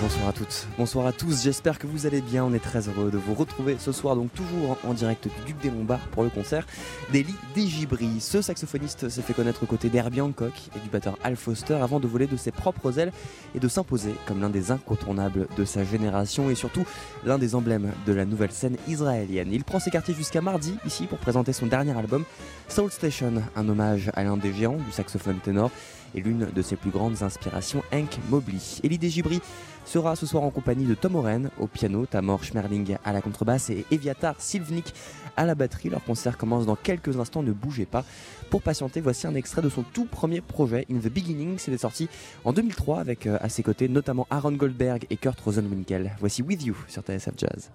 Bonsoir à toutes, bonsoir à tous, j'espère que vous allez bien, on est très heureux de vous retrouver ce soir donc toujours en direct du Duc des Lombards pour le concert d'Eli Desgibri. Ce saxophoniste s'est fait connaître aux côtés d'Herbie Hancock et du batteur Al Foster avant de voler de ses propres ailes et de s'imposer comme l'un des incontournables de sa génération et surtout l'un des emblèmes de la nouvelle scène israélienne. Il prend ses quartiers jusqu'à mardi ici pour présenter son dernier album Soul Station, un hommage à l'un des géants du saxophone ténor et l'une de ses plus grandes inspirations, Hank Mobley. Elie Desgibri sera ce soir en compagnie de Tom Oren au piano, Tamor Schmerling à la contrebasse et Eviatar Silvnik à la batterie. Leur concert commence dans quelques instants, ne bougez pas. Pour patienter, voici un extrait de son tout premier projet, In the Beginning. C'était sorti en 2003 avec euh, à ses côtés notamment Aaron Goldberg et Kurt Rosenwinkel. Voici With You sur TSF Jazz.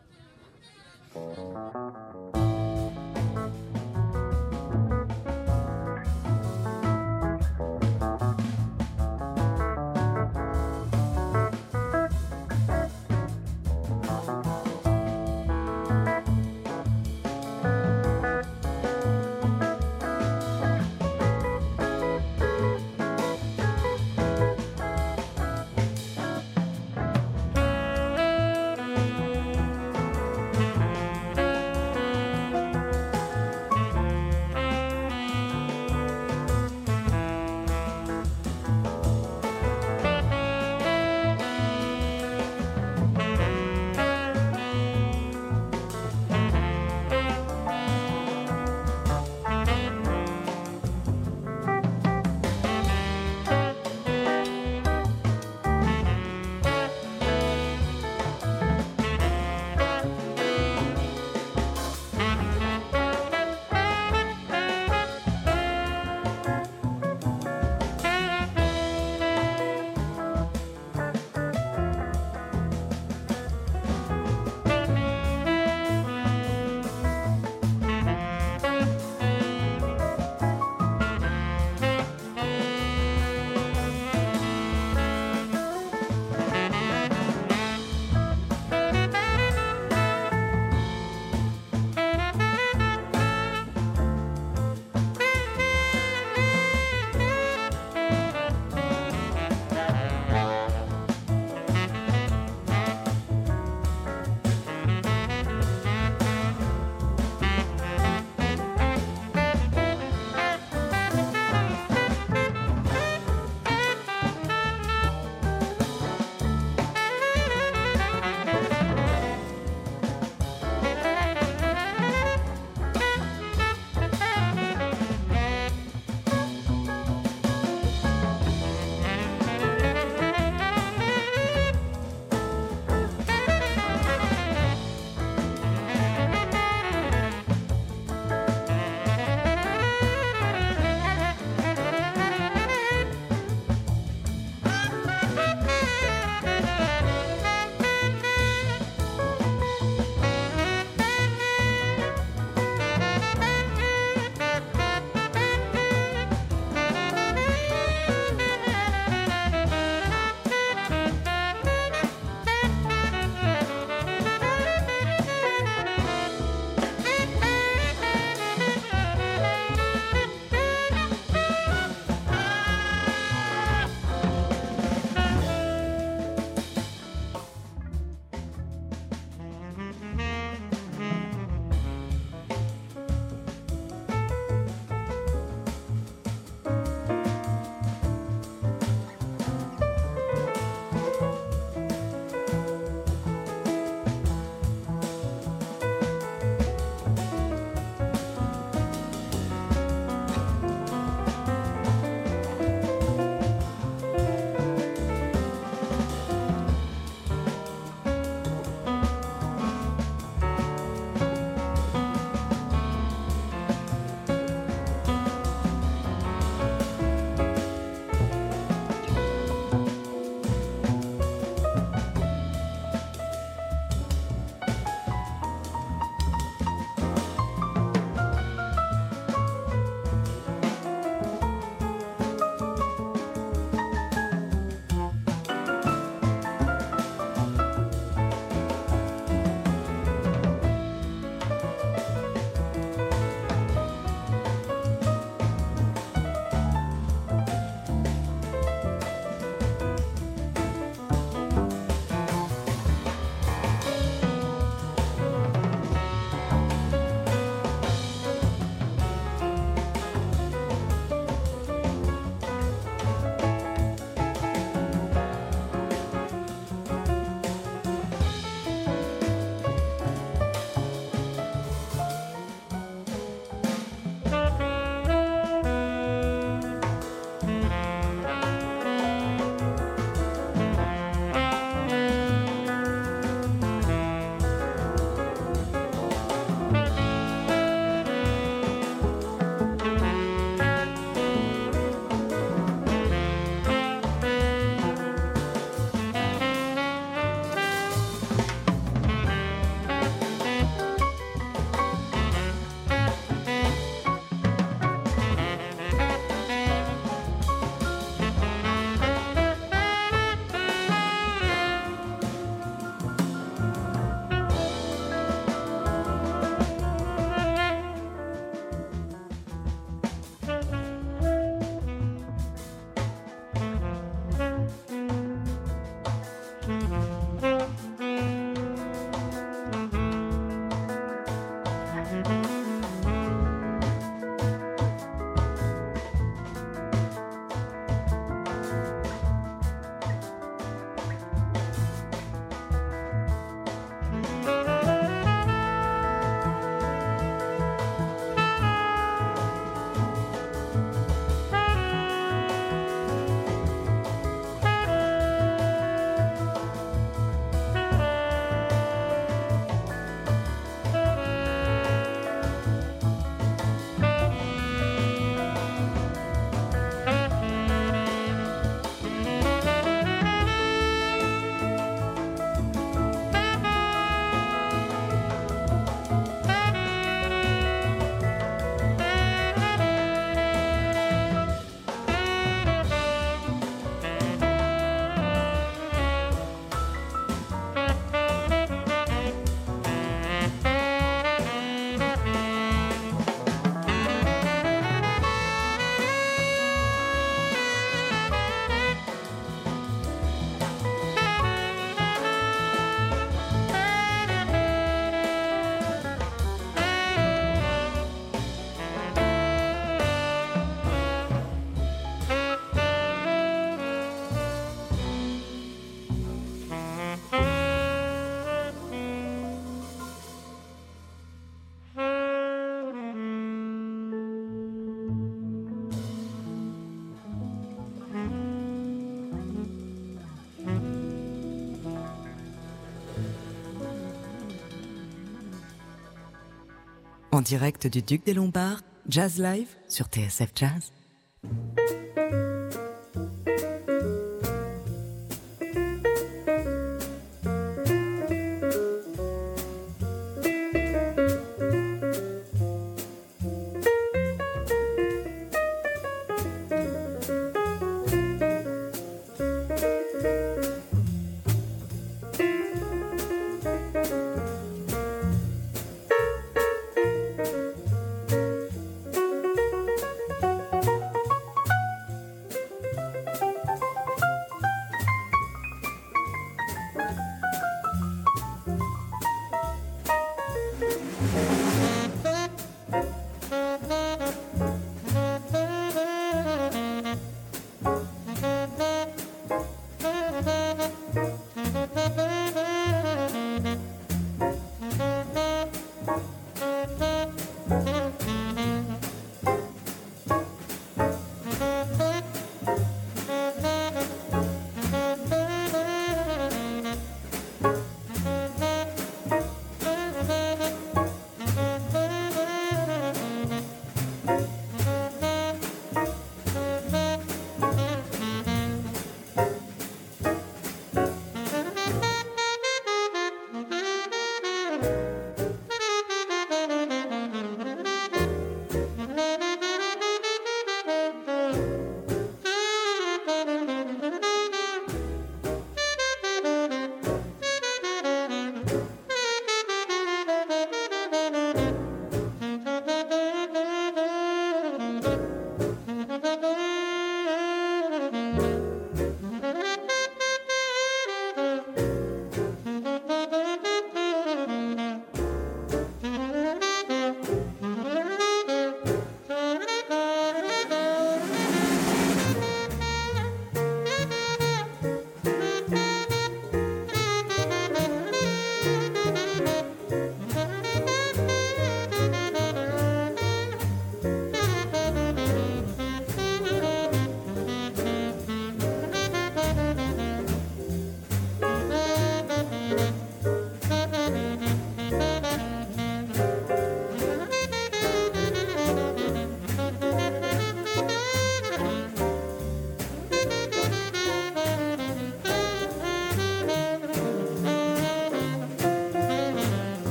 Direct du Duc des Lombards, Jazz Live sur TSF Jazz.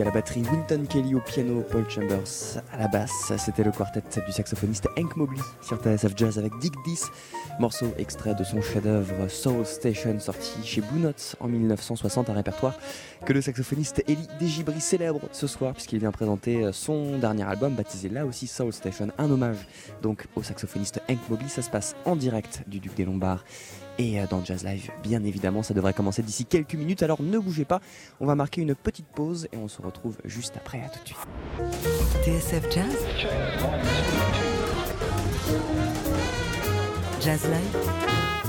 À la batterie, Winton Kelly au piano, Paul Chambers à la basse. C'était le quartet du saxophoniste Hank Mobley sur TSF Jazz avec Dick Dis, morceau extrait de son chef-d'œuvre Soul Station sorti chez Blue Notes en 1960, un répertoire que le saxophoniste Eli Degibri célèbre ce soir puisqu'il vient présenter son dernier album baptisé là aussi Soul Station, un hommage donc au saxophoniste Hank Mobley. Ça se passe en direct du Duc des Lombards et euh, dans Jazz Live, bien évidemment, ça devrait commencer d'ici quelques minutes, alors ne bougez pas, on va marquer une petite pause et on se retrouve juste après, à tout de suite. TSF Jazz. Jazz Live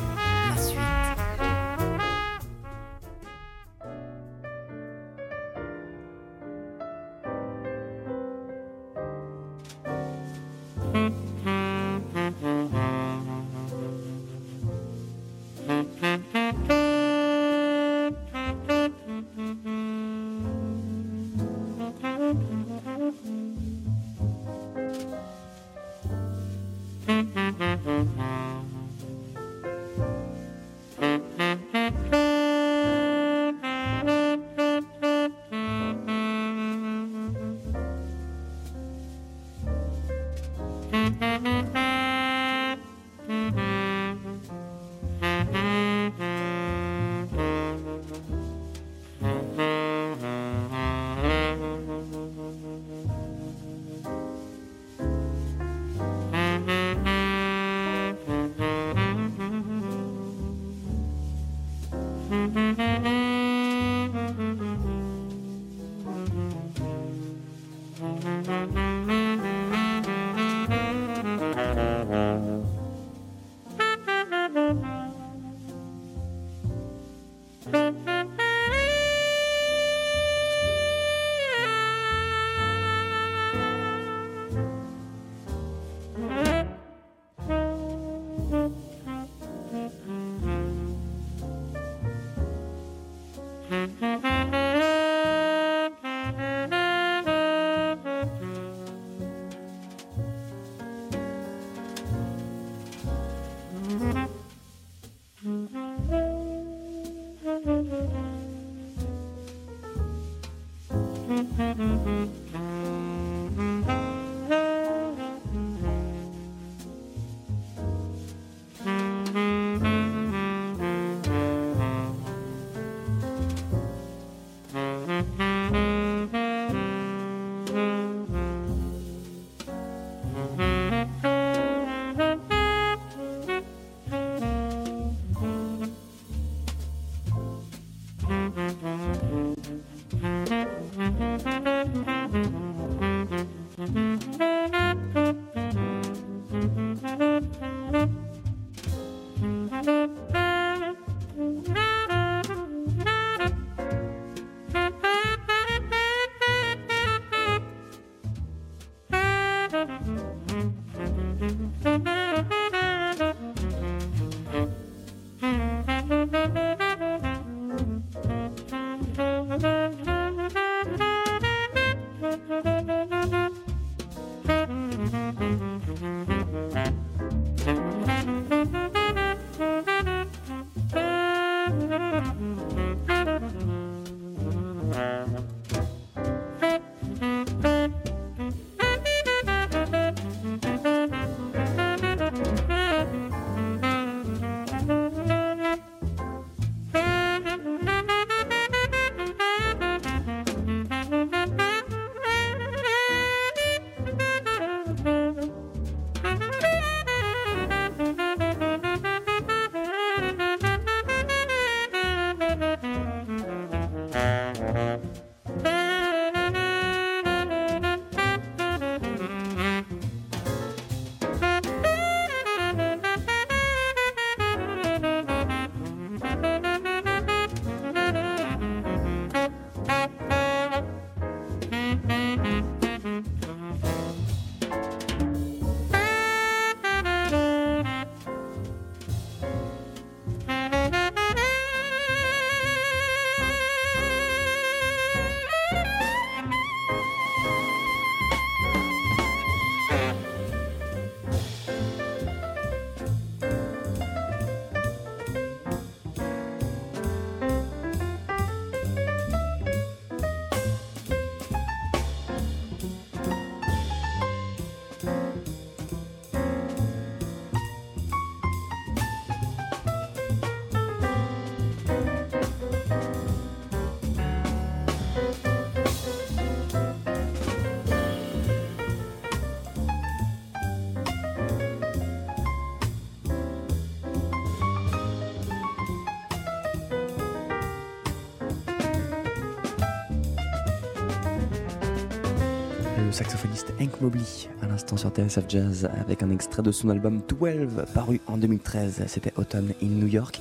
Hank Mobley à l'instant sur TSF Jazz avec un extrait de son album 12 paru en 2013. C'était Autumn in New York.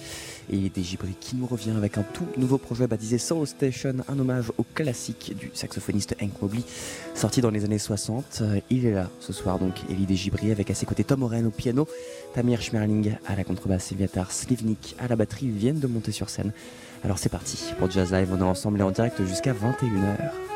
Et Dejibri qui nous revient avec un tout nouveau projet baptisé Soul Station, un hommage au classique du saxophoniste Hank Mobley, sorti dans les années 60. Il est là ce soir donc, Elie Dejibri avec à ses côtés Tom Oren au piano, Tamir Schmerling à la contrebasse, Sylviatar Slivnik à la batterie viennent de monter sur scène. Alors c'est parti pour Jazz Live, on est ensemble et en direct jusqu'à 21h.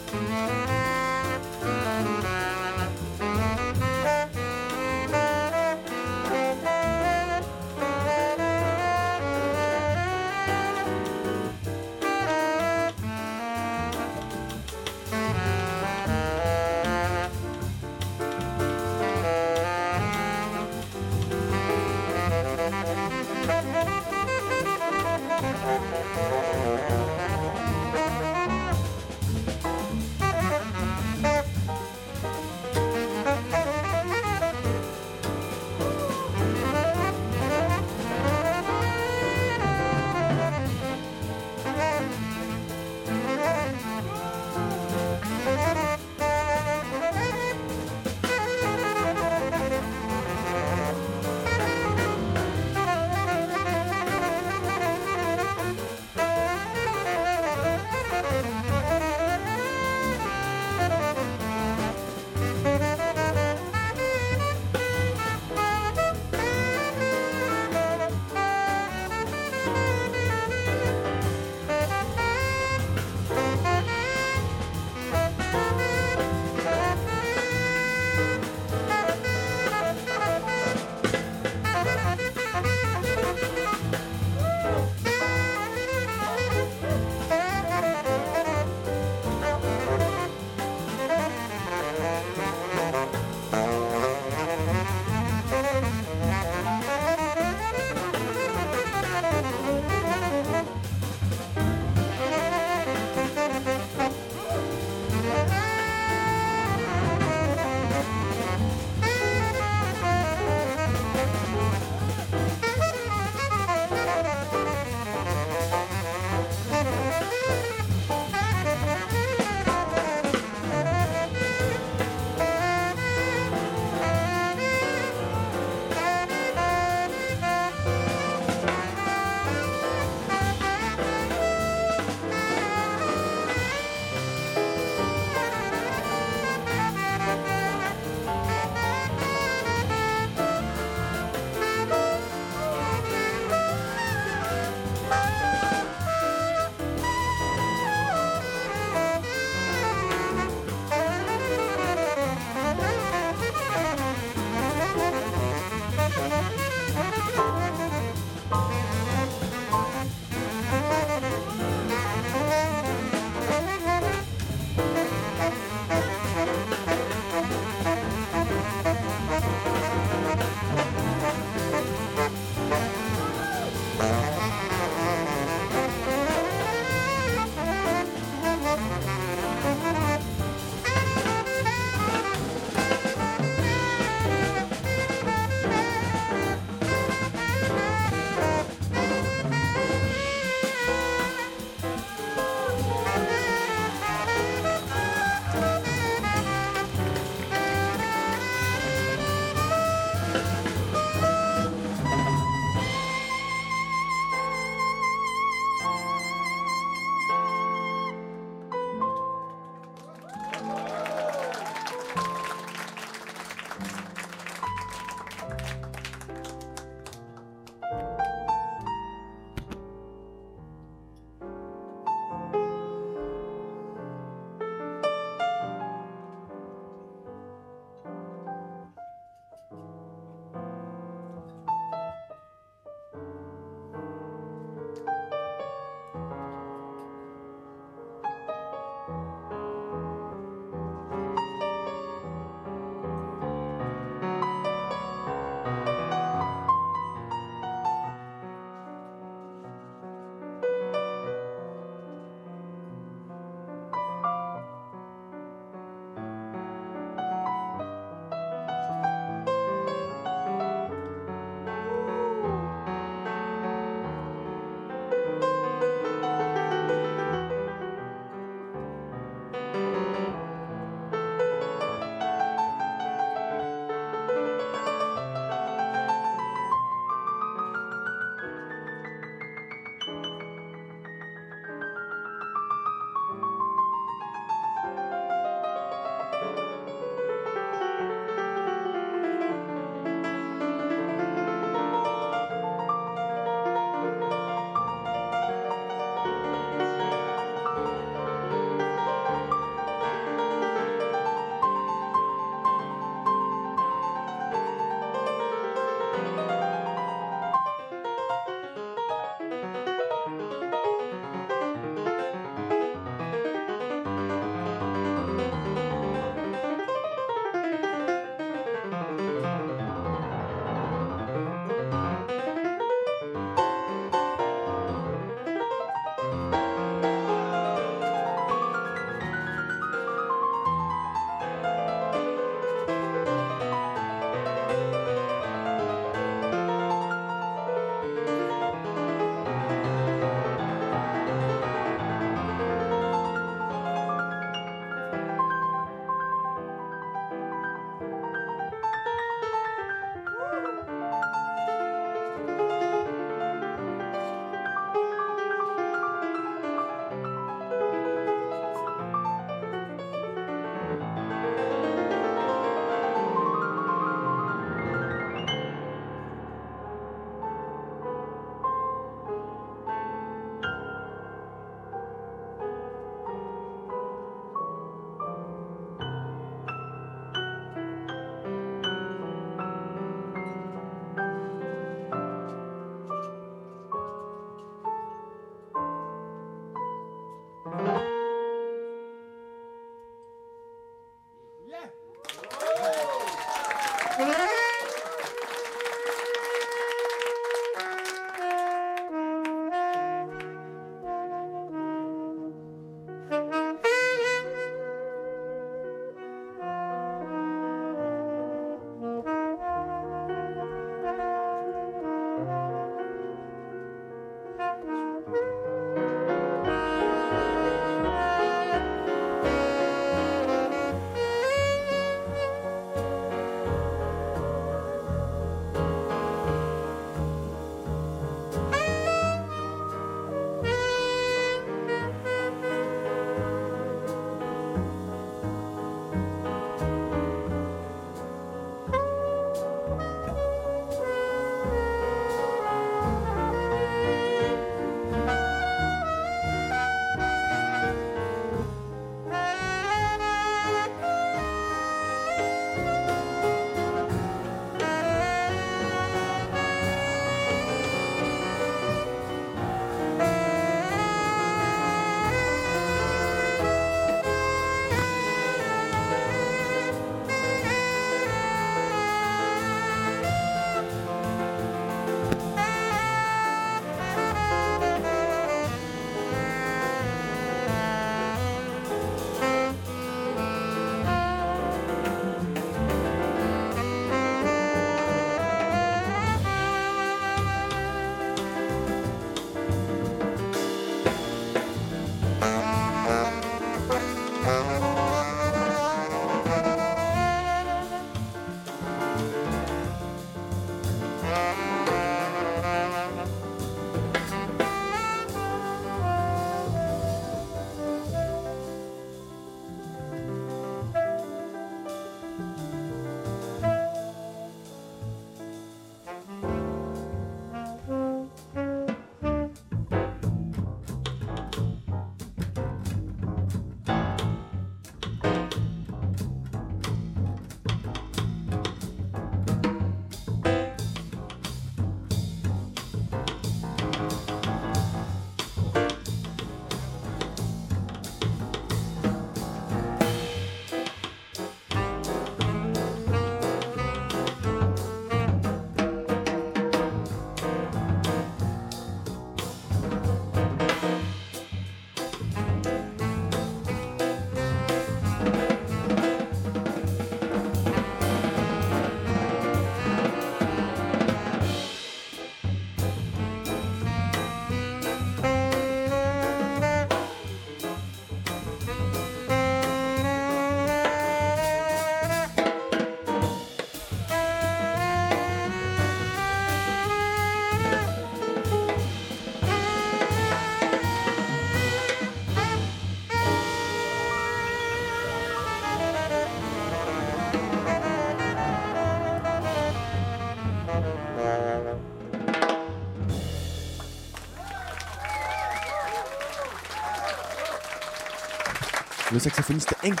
Le saxophoniste Hank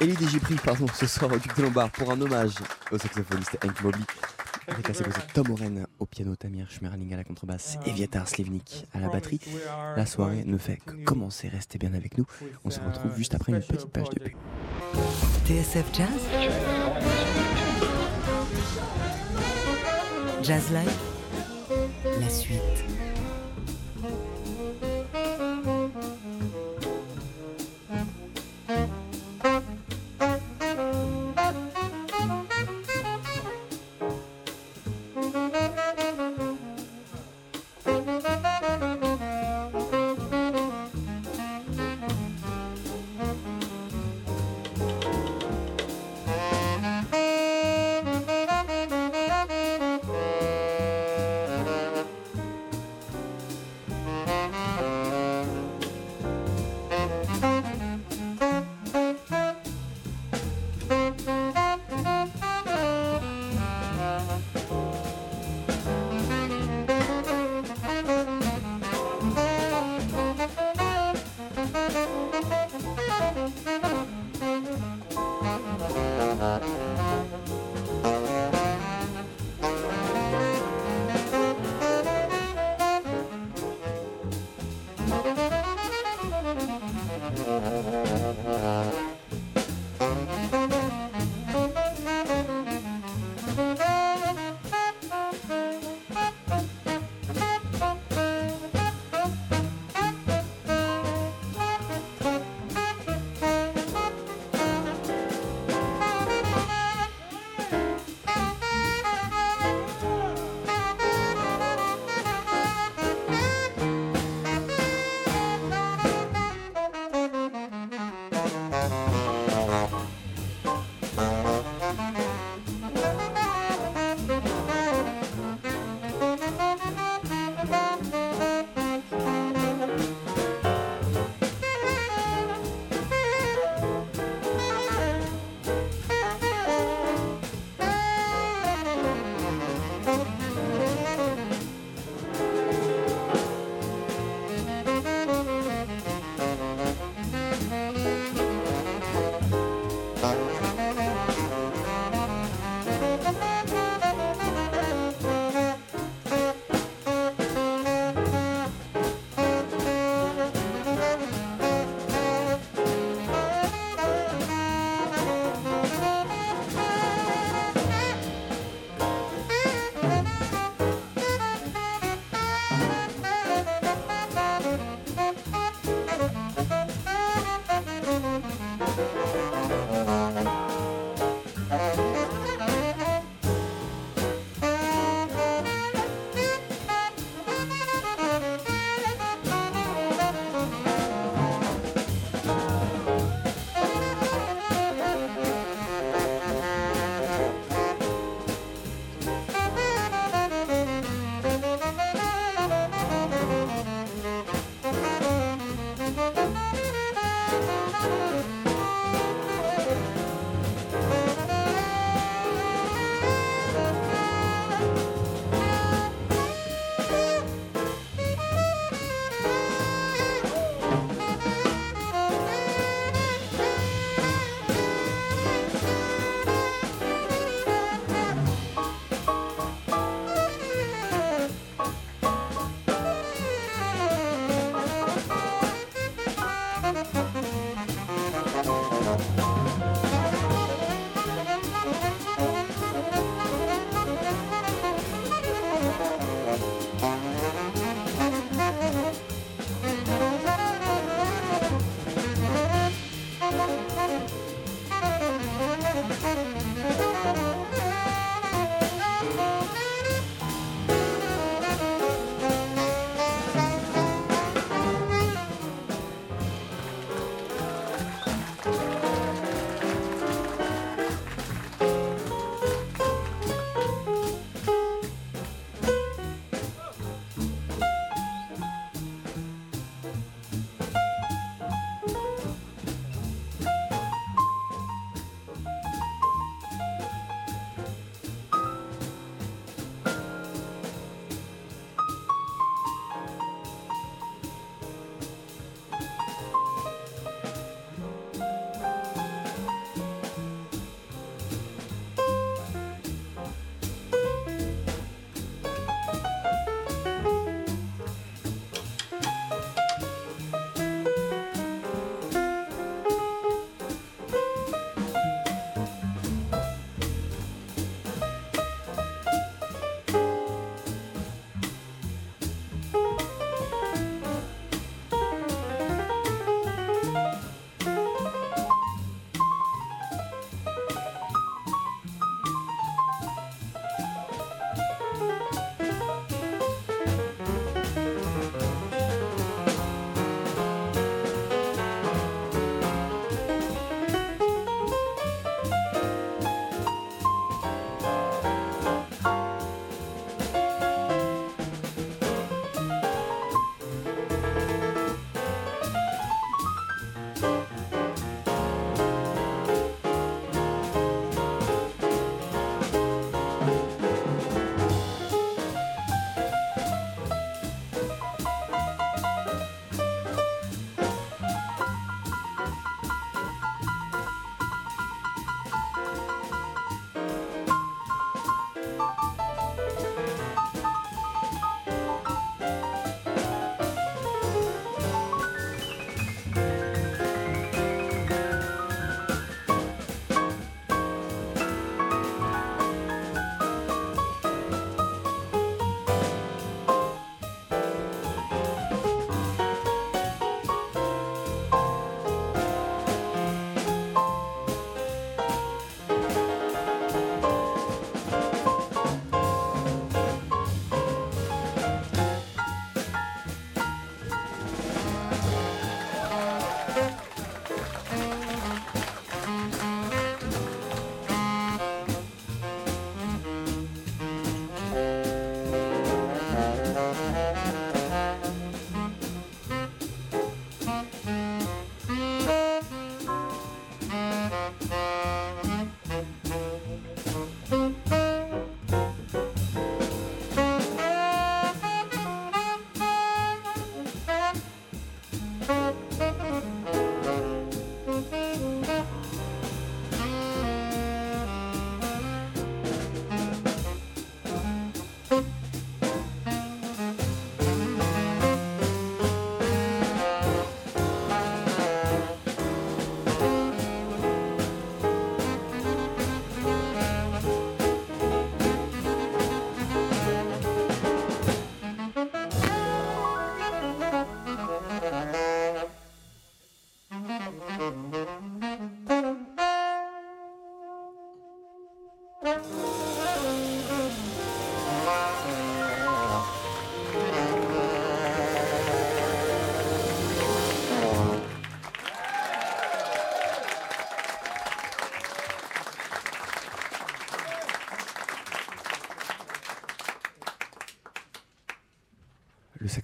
Elie pardon, ce soir au Duc de Lombard pour un hommage au saxophoniste Hank Mobley. Avec à Tom Oren au piano, Tamir Schmerling à la contrebasse et Vietar Slivnik à la batterie. La soirée ne fait que commencer, restez bien avec nous. On se retrouve juste après une petite page de pub. TSF Jazz Jazz Live La suite.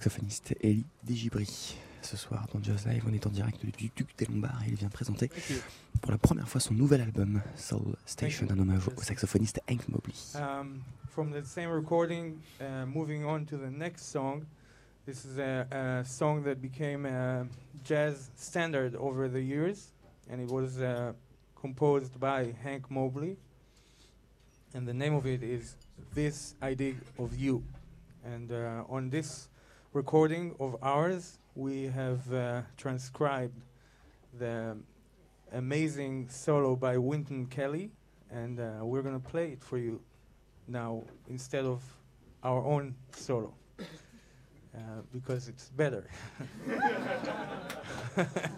Saxophoniste Elie Desgibri. Ce soir dans Jazz Live, on est en direct du Duc des Lombards et il vient présenter pour la première fois son nouvel album Soul Station, un hommage au saxophoniste Hank Mobley. Um, from the same recording, uh, moving on to the next song. This is a, a song that became a jazz standard over the years, and it was uh, composed by Hank Mobley. And the name of it is This I Dig of You. And uh, on this recording of ours, we have uh, transcribed the amazing solo by Wynton Kelly, and uh, we're going to play it for you now instead of our own solo uh, because it's better.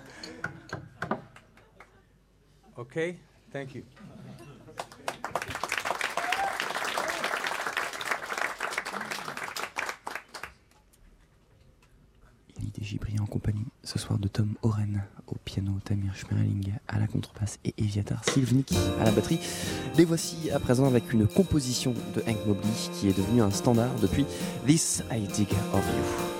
Okay? Thank you. Gibri en compagnie ce soir de Tom Oren au piano, Tamir Schmerling à la contrebasse et Eviatar Silvnik à la batterie. Les voici à présent avec une composition de Hank Mobley qui est devenue un standard depuis This I Dig of You.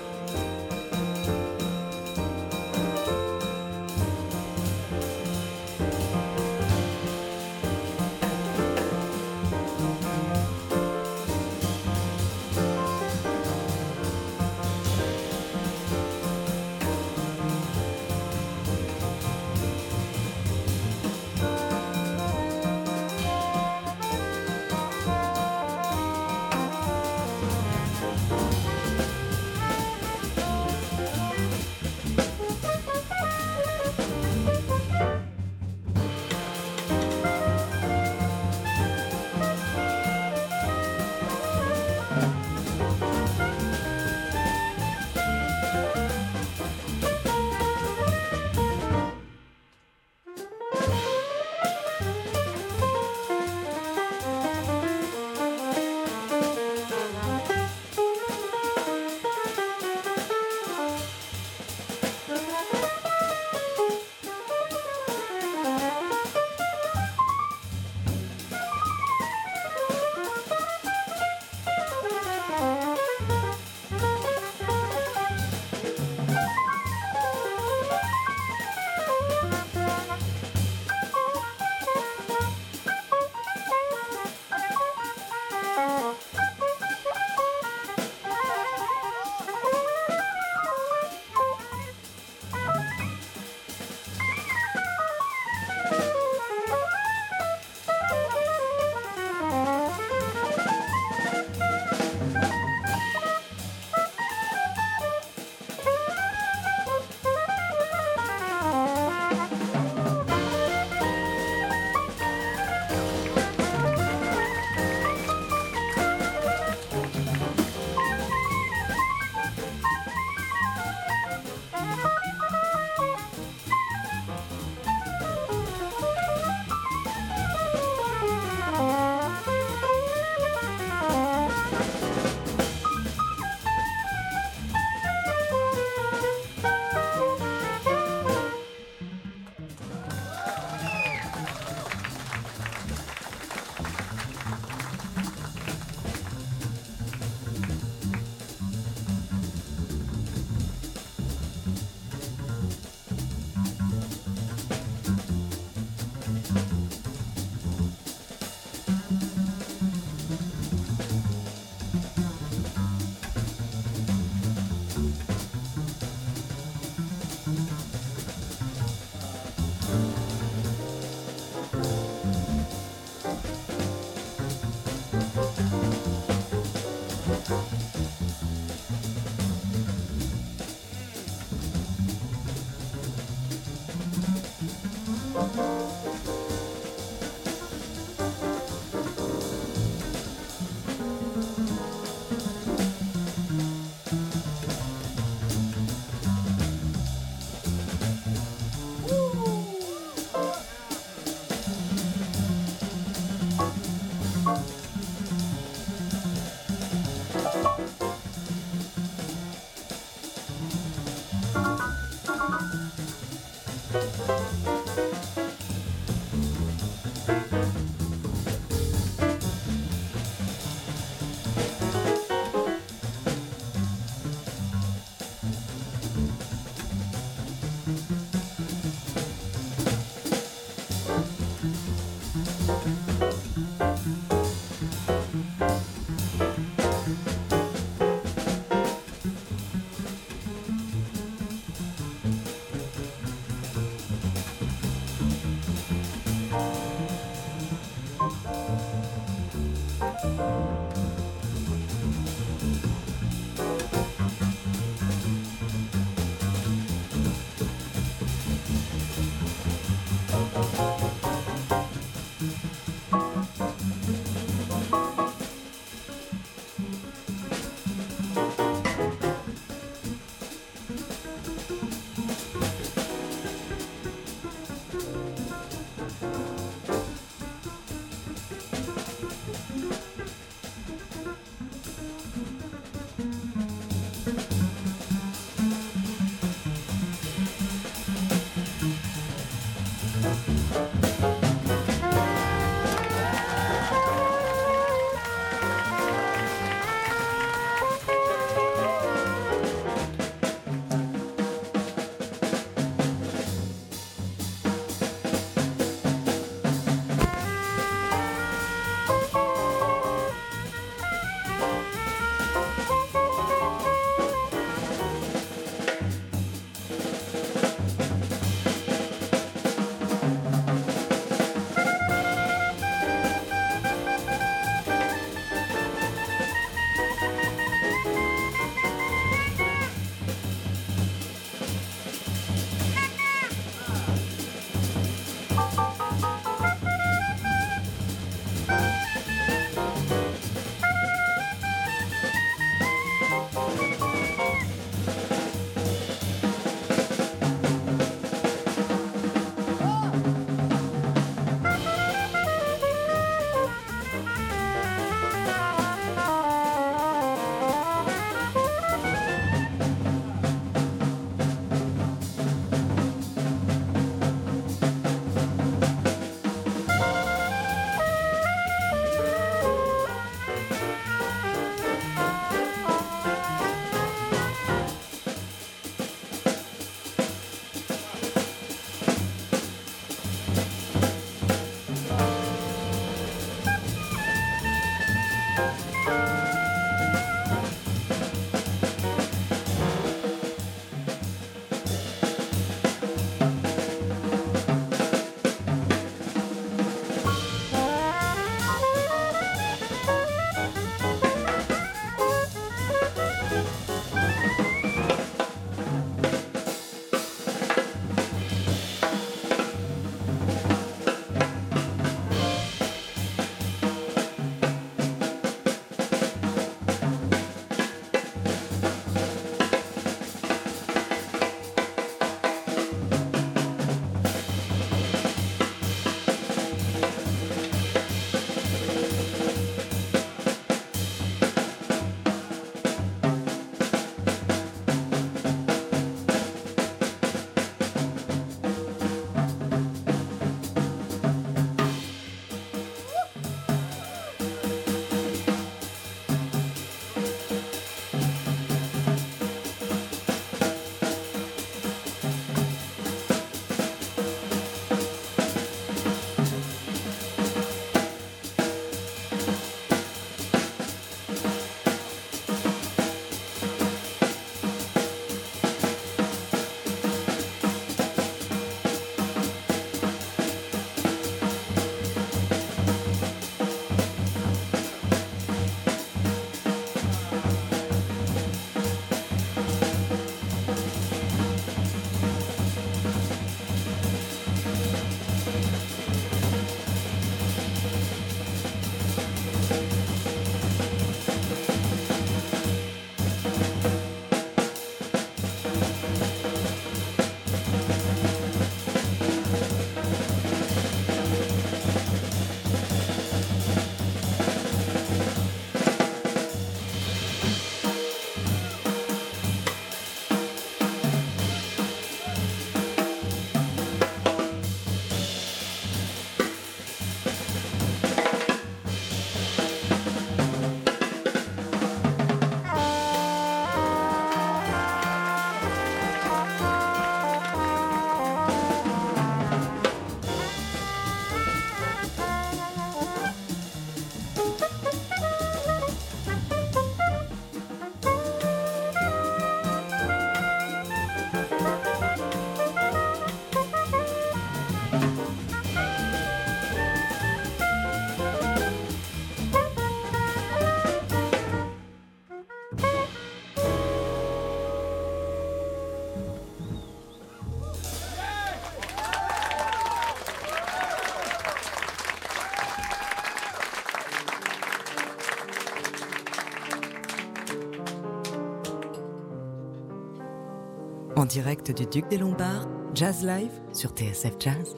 En direct du Duc des Lombards, Jazz Live sur TSF Jazz.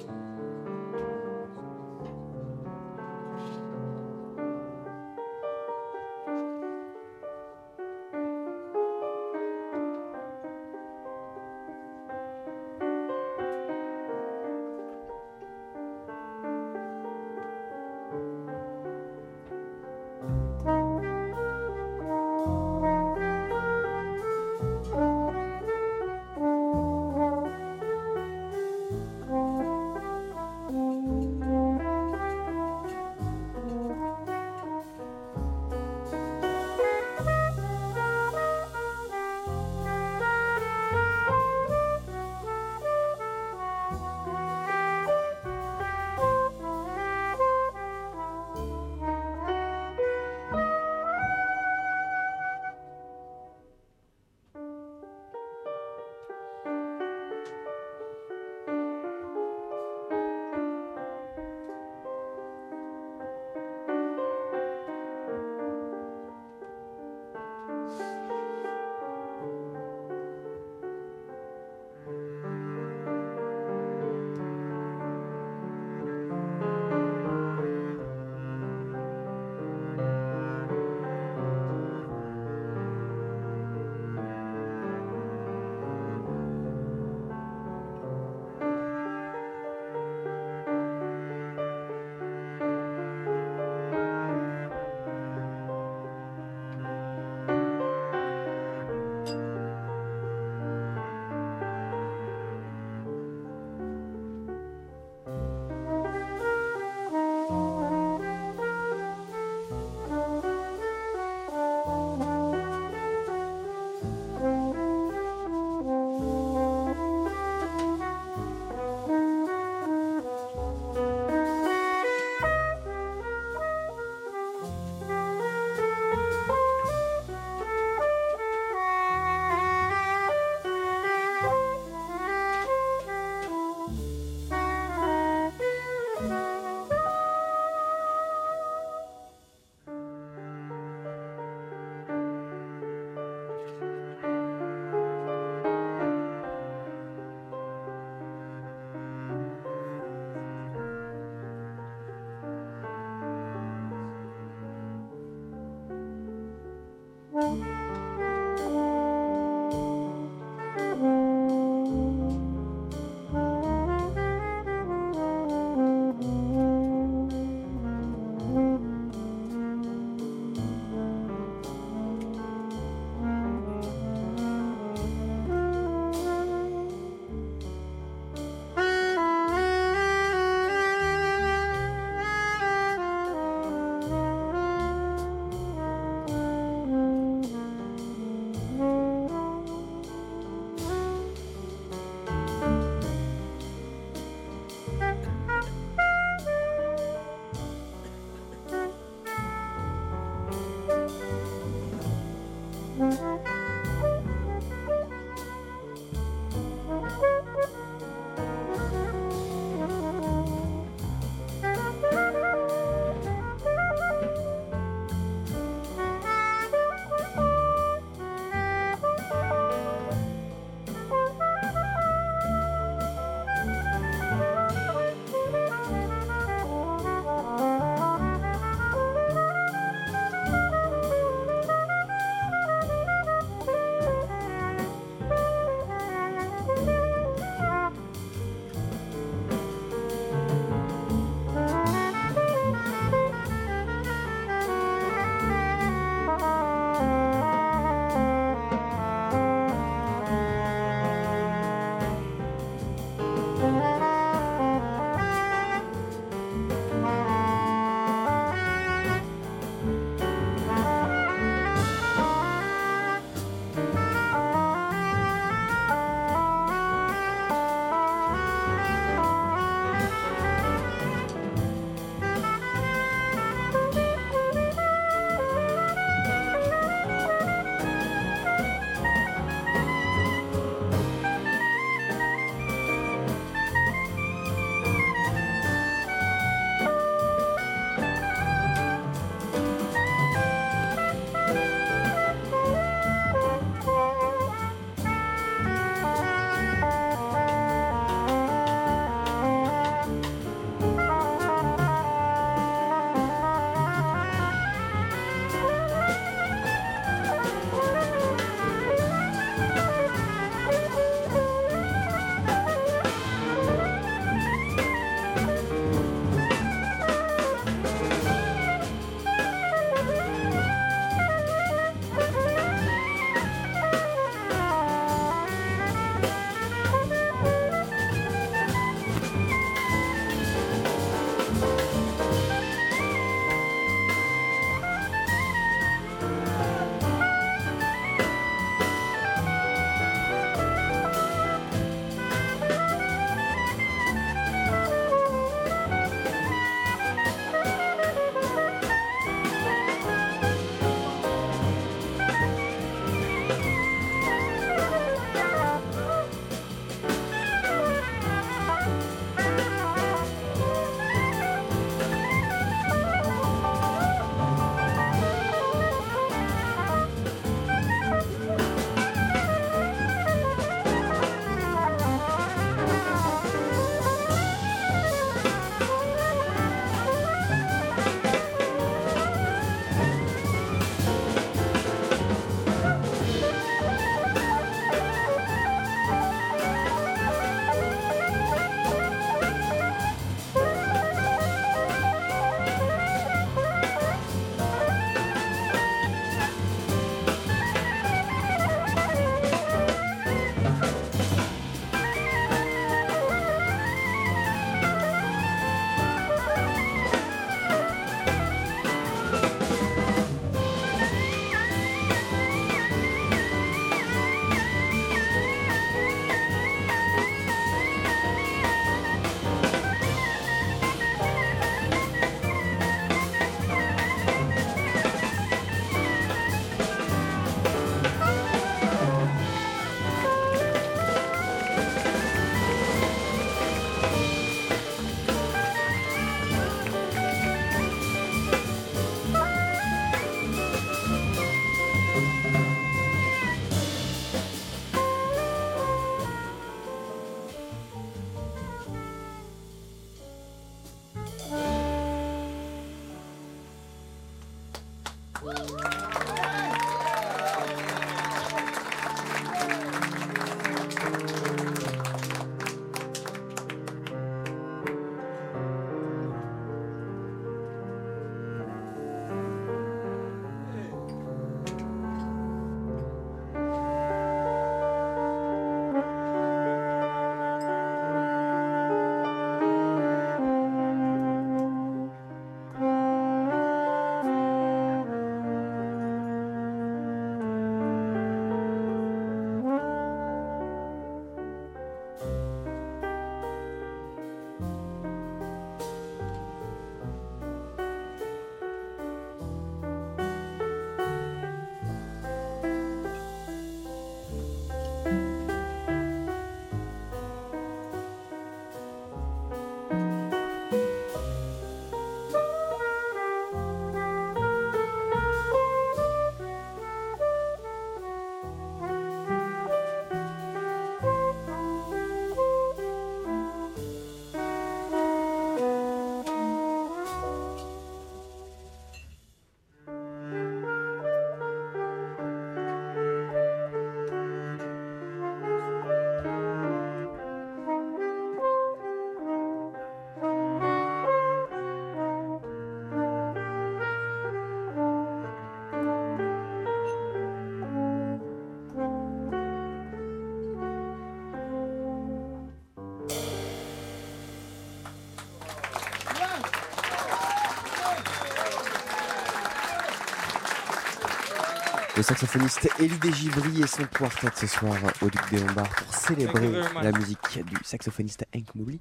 Le saxophoniste Elie Desgivry et son quartet ce soir au Duc des Lombards pour célébrer la musique du saxophoniste Hank Mobley,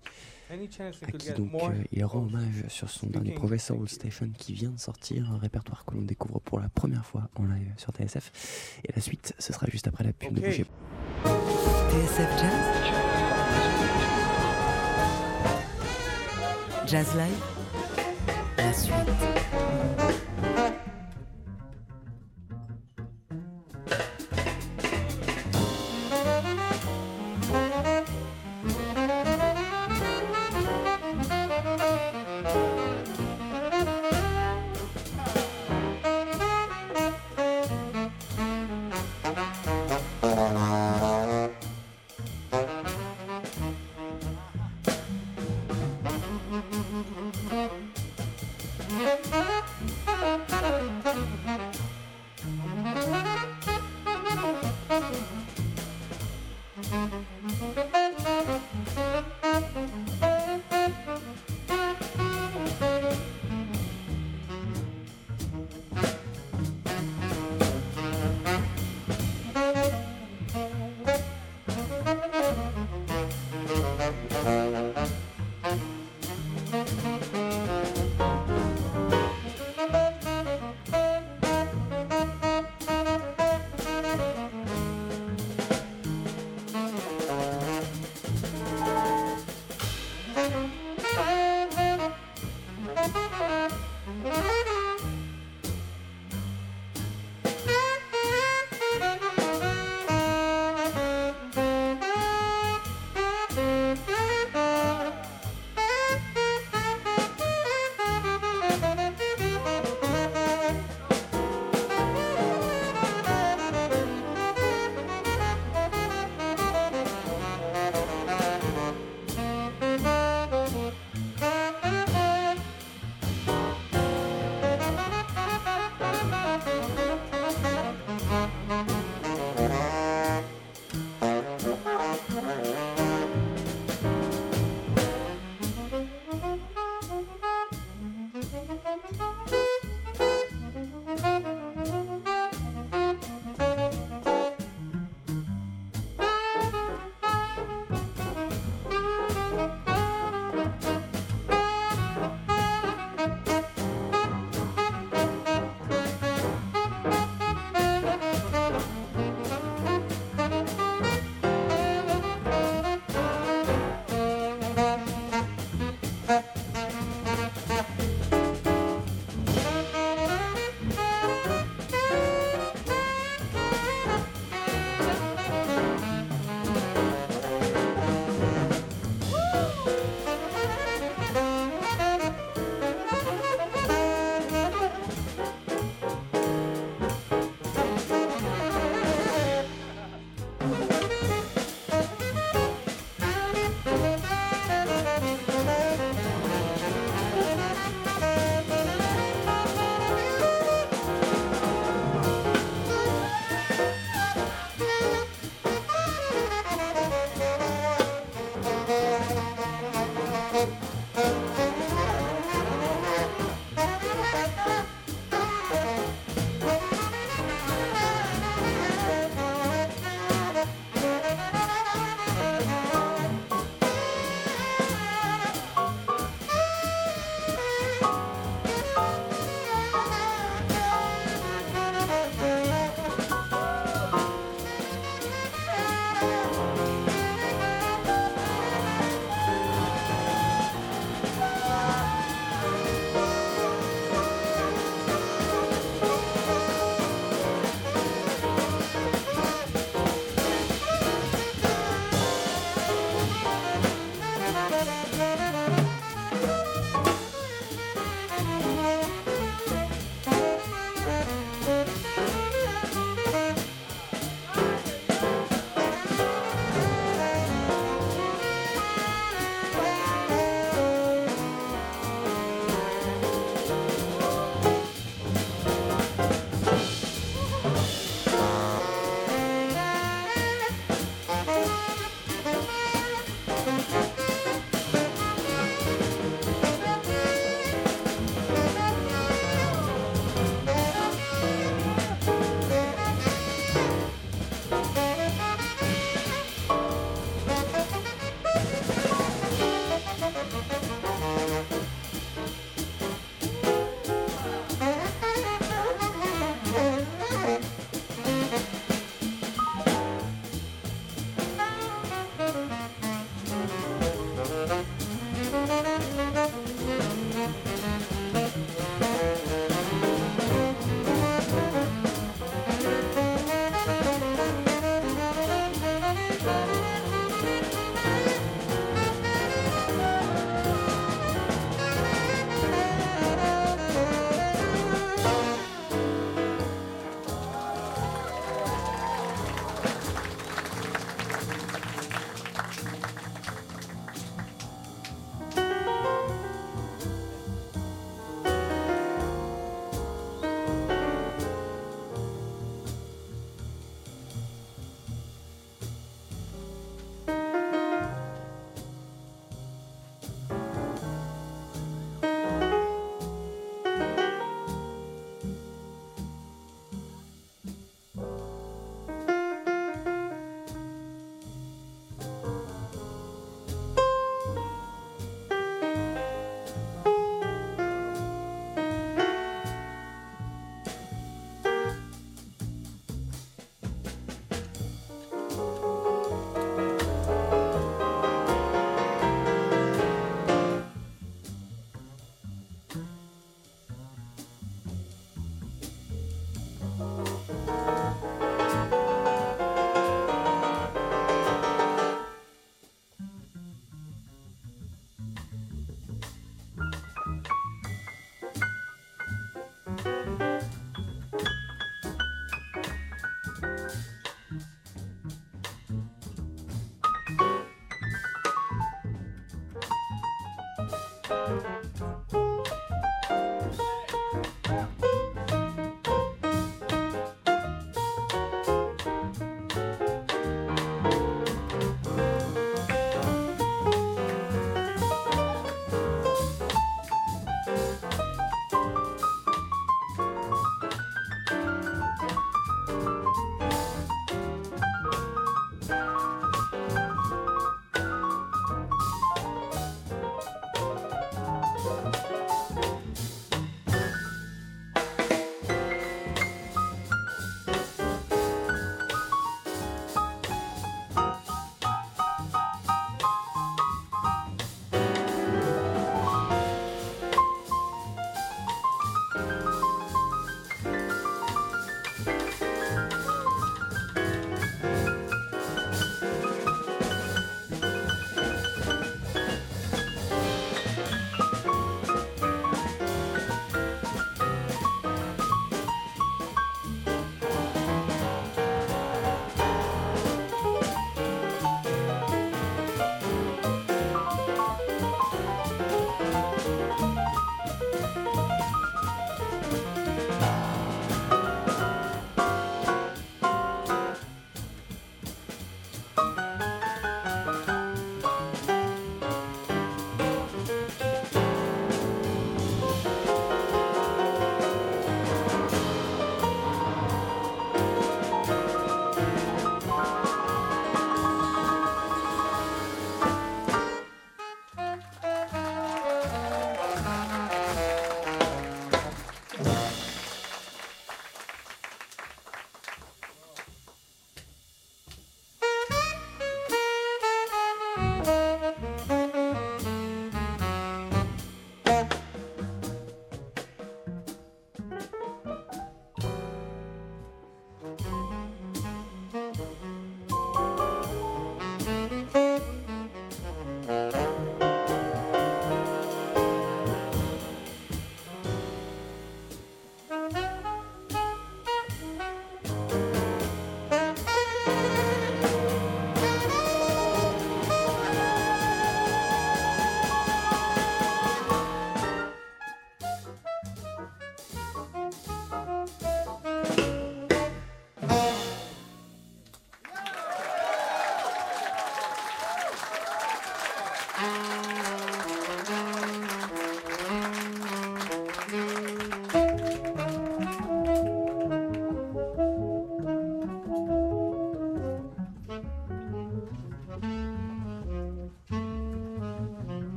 à qui donc euh, il rend hommage sur son dernier projet Soul. Station qui vient de sortir, un répertoire que l'on découvre pour la première fois en live sur TSF. Et la suite, ce sera juste après la pub. Pas. TSF Jazz Jazz Live La suite.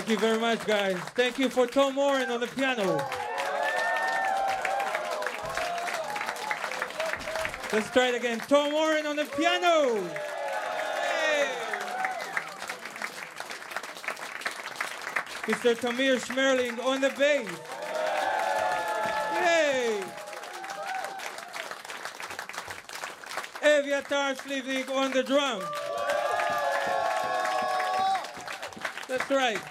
Thank you very much, guys. Thank you for Tom Warren on the piano. Let's try it again. Tom Warren on the piano. Hey. Mr. Tamir Schmerling on the bass. Yay! Eviatar Slivnik on the drum. That's right.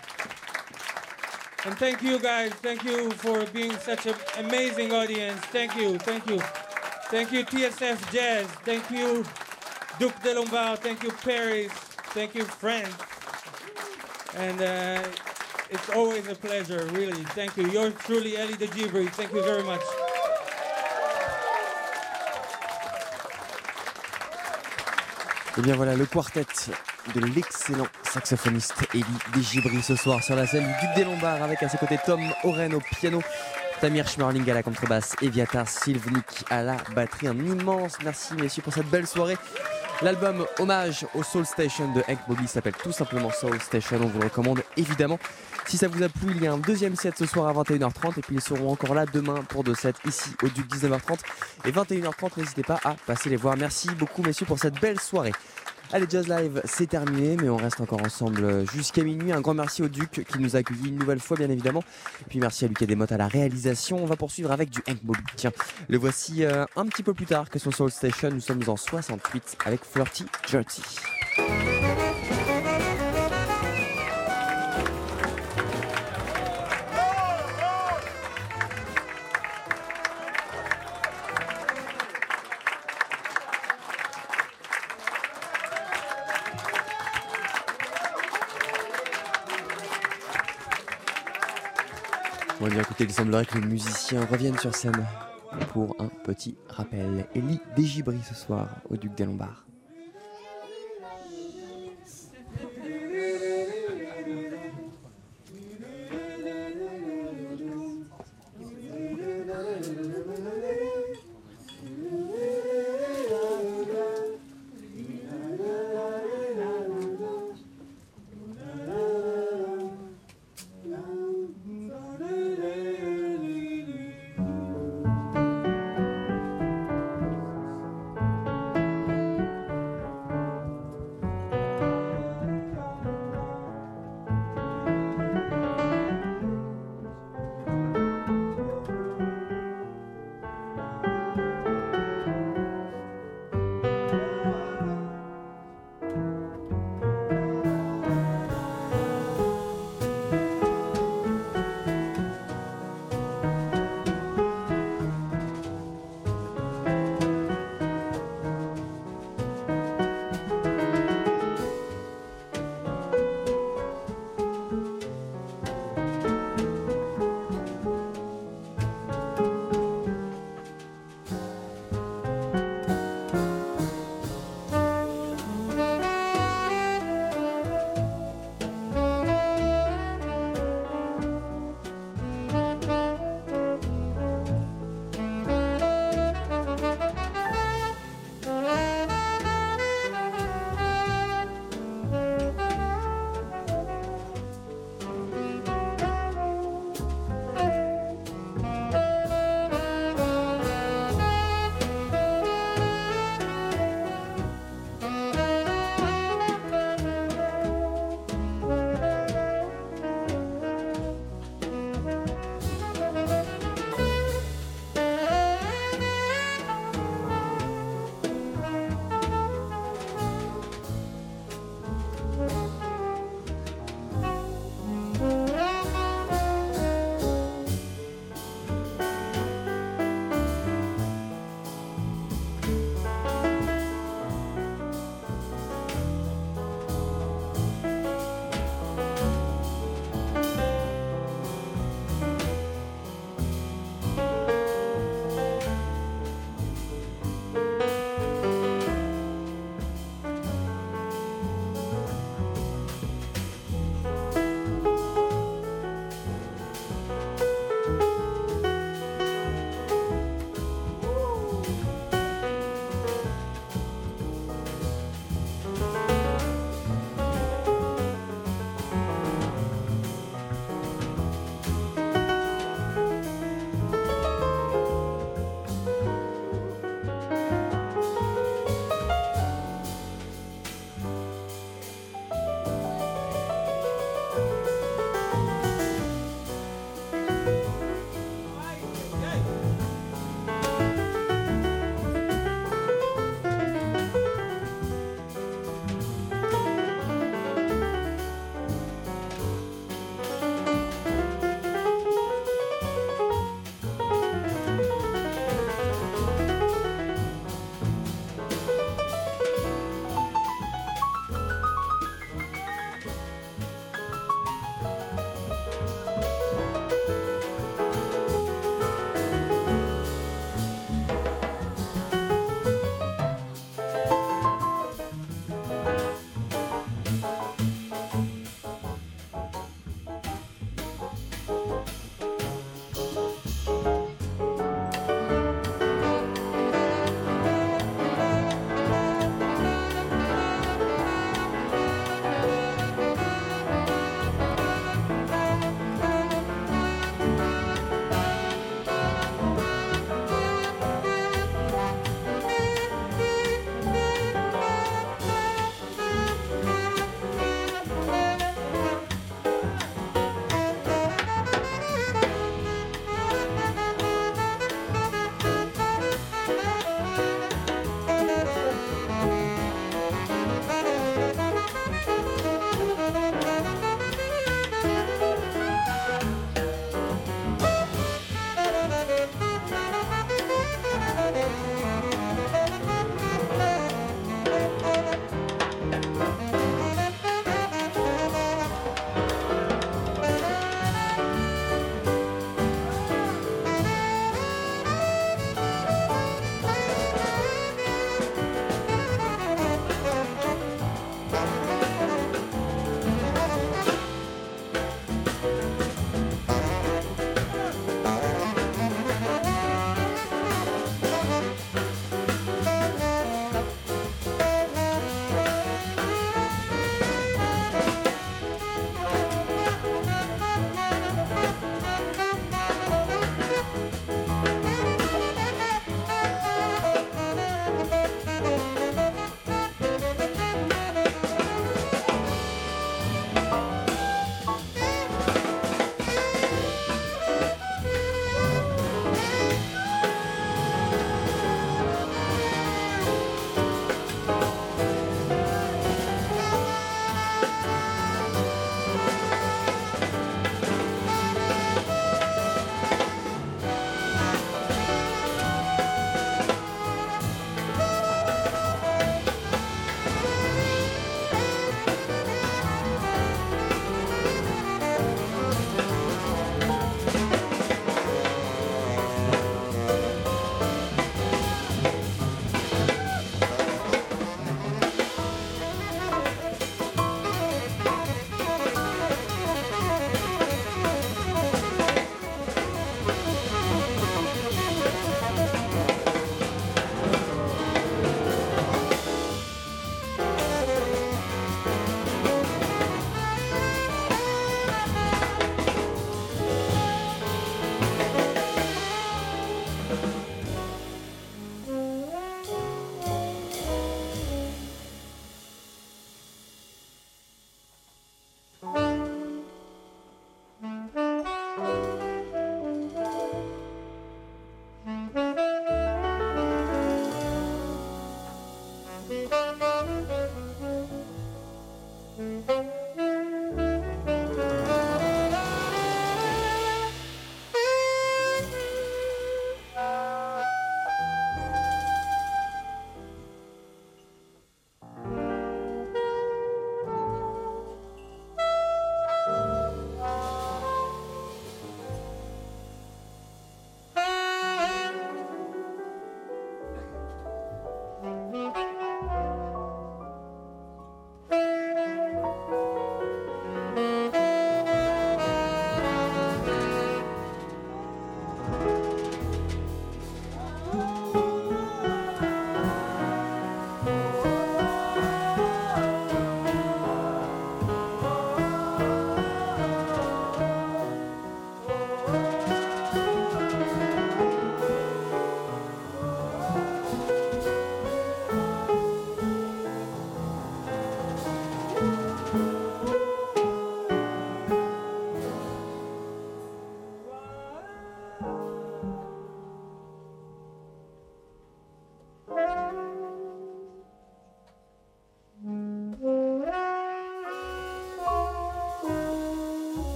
And thank you guys. Thank you for being such an amazing audience. Thank you. Thank you. Thank you, TSF Jazz. Thank you, Duke de Lombard. Thank you, Paris. Thank you, friends. And uh, it's always a pleasure, really. Thank you. You're truly Ellie de Gibri. Thank you very much. Et bien voilà le quartet de l'excellent saxophoniste Elie Desgibri ce soir sur la scène du Duc des Lombards avec à ses côtés Tom Oren au piano, Tamir Schmerling à la contrebasse, Eviatar Silvnik à la batterie. Un immense merci messieurs pour cette belle soirée. L'album hommage au Soul Station de Hank Mobley s'appelle tout simplement Soul Station. On vous le recommande évidemment. Si ça vous a plu, il y a un deuxième set ce soir à 21h30 et puis ils seront encore là demain pour deux sets ici au Duc 19h30 et 21h30. N'hésitez pas à passer les voir. Merci beaucoup messieurs pour cette belle soirée. Allez, Jazz Live, c'est terminé, mais on reste encore ensemble jusqu'à minuit. Un grand merci au Duc qui nous a accueillis une nouvelle fois, bien évidemment. Puis merci à Lucas Desmottes à la réalisation. On va poursuivre avec du Hank Mobley. Tiens, le voici euh, un petit peu plus tard que son Soul Station. Nous sommes en 68 avec Flirty Jerty. Il semblerait que les musiciens reviennent sur scène pour un petit rappel. Elie Desgibri ce soir au Duc des Lombards.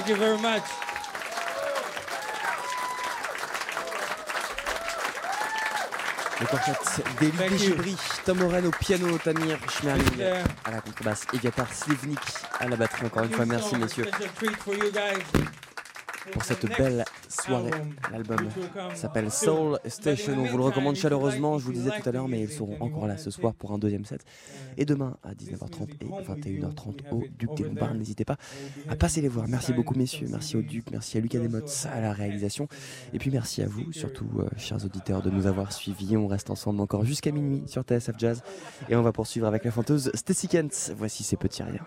Thank you very much. Le quartet d'Eli. Dégibri, Tom Oren au piano, Tamir Schmerling à la contrebasse, Eviatar Slivnik à la batterie. Encore une fois, merci messieurs pour cette belle soirée. L'album s'appelle Soul Station. On vous le recommande chaleureusement. Je vous le disais tout à l'heure, mais ils seront encore là ce soir pour un deuxième set. Et demain à 19h30 et 21h30 au Duc des Lombards. N'hésitez pas à passer les voir. Merci beaucoup, messieurs. Merci au Duc. Merci à Lucas Desmottes à la réalisation. Et puis merci à vous, surtout, euh, chers auditeurs, de nous avoir suivis. On reste ensemble encore jusqu'à minuit sur TSF Jazz. Et on va poursuivre avec la fanteuse Stacy Kent. Voici ces petits riens.